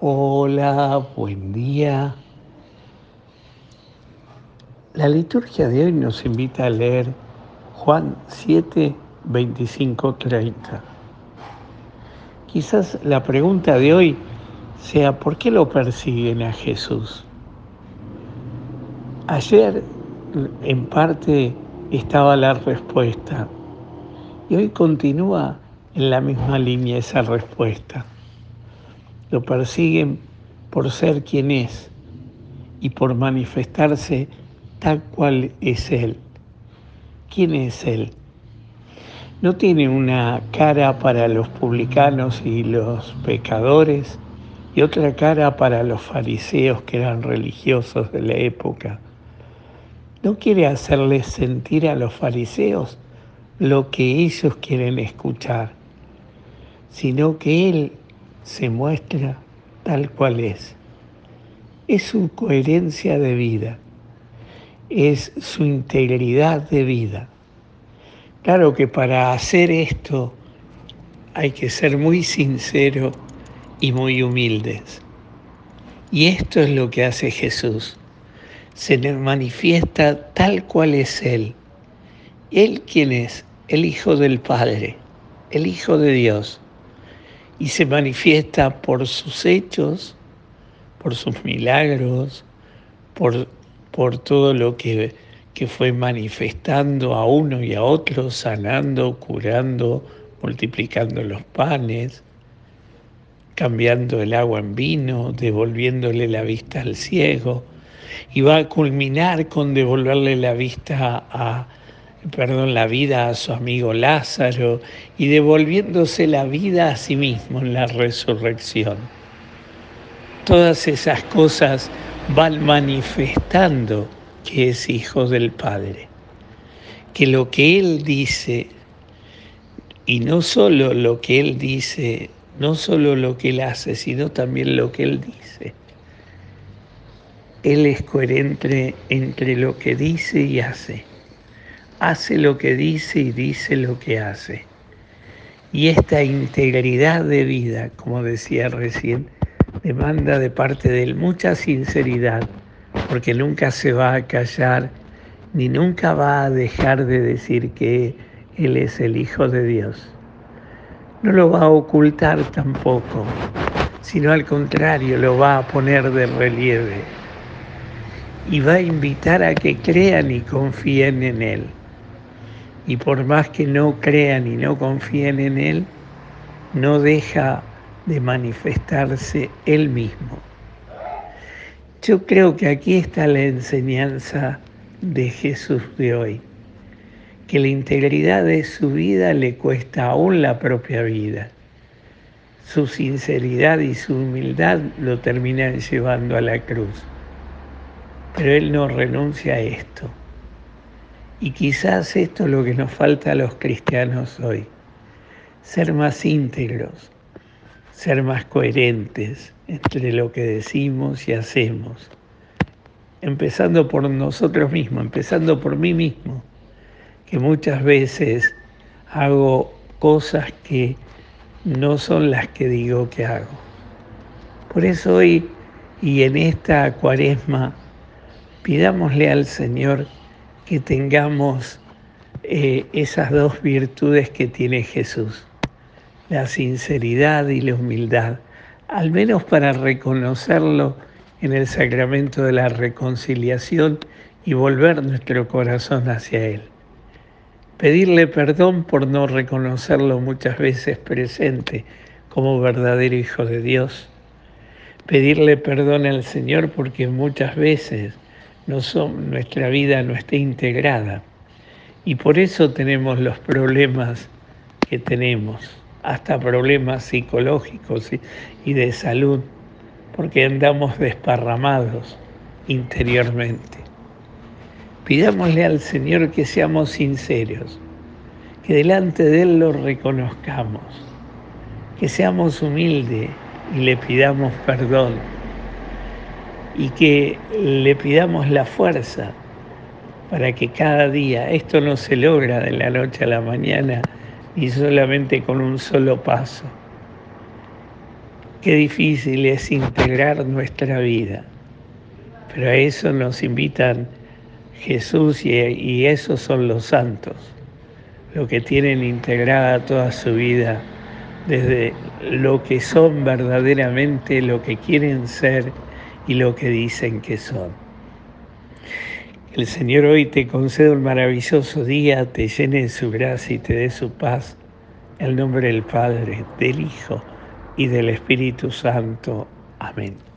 Hola, buen día. La liturgia de hoy nos invita a leer Juan 7, 25, 30. Quizás la pregunta de hoy sea, ¿por qué lo persiguen a Jesús? Ayer en parte estaba la respuesta y hoy continúa en la misma línea esa respuesta. Lo persiguen por ser quien es y por manifestarse tal cual es Él. ¿Quién es Él? No tiene una cara para los publicanos y los pecadores y otra cara para los fariseos que eran religiosos de la época. No quiere hacerles sentir a los fariseos lo que ellos quieren escuchar, sino que Él se muestra tal cual es. Es su coherencia de vida, es su integridad de vida. Claro que para hacer esto hay que ser muy sincero y muy humildes. Y esto es lo que hace Jesús. Se le manifiesta tal cual es Él. Él quien es, el Hijo del Padre, el Hijo de Dios y se manifiesta por sus hechos, por sus milagros, por, por todo lo que, que fue manifestando a uno y a otro, sanando, curando, multiplicando los panes, cambiando el agua en vino, devolviéndole la vista al ciego, y va a culminar con devolverle la vista a, perdón, la vida a su amigo Lázaro y devolviéndose la vida a sí mismo en la resurrección. Todas esas cosas van manifestando que es hijo del Padre, que lo que Él dice, y no solo lo que Él dice, no solo lo que Él hace, sino también lo que Él dice. Él es coherente entre lo que dice y hace hace lo que dice y dice lo que hace. Y esta integridad de vida, como decía recién, demanda de parte de él mucha sinceridad, porque nunca se va a callar ni nunca va a dejar de decir que él es el Hijo de Dios. No lo va a ocultar tampoco, sino al contrario, lo va a poner de relieve y va a invitar a que crean y confíen en él y por más que no crean y no confíen en Él, no deja de manifestarse Él mismo. Yo creo que aquí está la enseñanza de Jesús de hoy, que la integridad de su vida le cuesta aún la propia vida. Su sinceridad y su humildad lo terminan llevando a la cruz. Pero Él no renuncia a esto. Y quizás esto es lo que nos falta a los cristianos hoy, ser más íntegros, ser más coherentes entre lo que decimos y hacemos, empezando por nosotros mismos, empezando por mí mismo, que muchas veces hago cosas que no son las que digo que hago. Por eso hoy y en esta cuaresma pidámosle al Señor que tengamos eh, esas dos virtudes que tiene Jesús, la sinceridad y la humildad, al menos para reconocerlo en el sacramento de la reconciliación y volver nuestro corazón hacia Él. Pedirle perdón por no reconocerlo muchas veces presente como verdadero Hijo de Dios. Pedirle perdón al Señor porque muchas veces no son, nuestra vida no está integrada. Y por eso tenemos los problemas que tenemos, hasta problemas psicológicos y de salud, porque andamos desparramados interiormente. Pidámosle al Señor que seamos sinceros, que delante de Él lo reconozcamos, que seamos humildes y le pidamos perdón y que le pidamos la fuerza para que cada día, esto no se logra de la noche a la mañana ni solamente con un solo paso. Qué difícil es integrar nuestra vida, pero a eso nos invitan Jesús y, y esos son los santos, los que tienen integrada toda su vida desde lo que son verdaderamente, lo que quieren ser y lo que dicen que son. El Señor hoy te conceda un maravilloso día, te llene de su gracia y te dé su paz. En el nombre del Padre, del Hijo y del Espíritu Santo. Amén.